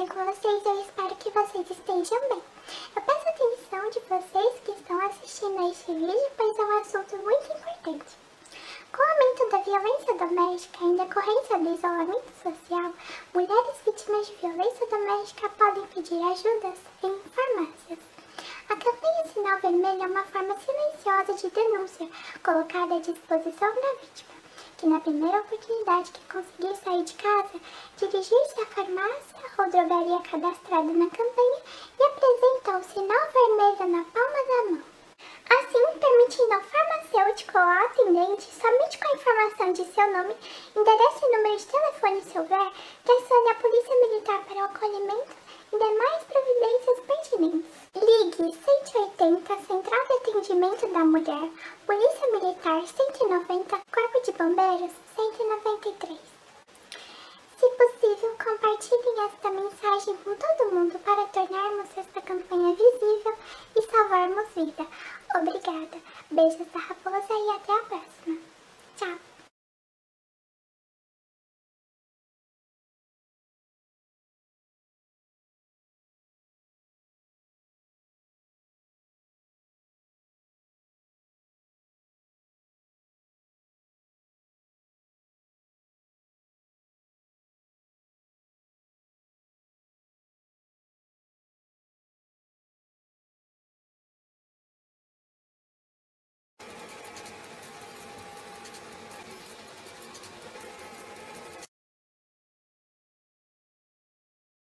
bem com vocês? Eu espero que vocês estejam bem. Eu peço atenção de vocês que estão assistindo a este vídeo, pois é um assunto muito importante. Com o aumento da violência doméstica em decorrência do isolamento social, mulheres vítimas de violência doméstica podem pedir ajudas em farmácias. A campanha Sinal Vermelho é uma forma silenciosa de denúncia colocada à disposição da vítima que na primeira oportunidade que conseguir sair de casa, dirigir-se à farmácia ou drogaria cadastrada na campanha e apresenta o sinal vermelho na palma da mão. Assim, permitindo ao farmacêutico ou ao atendente, somente com a informação de seu nome, endereço e número de telefone se houver, que acione a Polícia Militar para o acolhimento e demais providências pertinentes. Ligue 180 Central de Atendimento da Mulher, Polícia Militar 190, Corpo de Bombeiros 193. Se possível, compartilhem esta mensagem com todo mundo para tornarmos esta campanha visível e salvarmos vida. Obrigada. Beijos da raposa e até a próxima.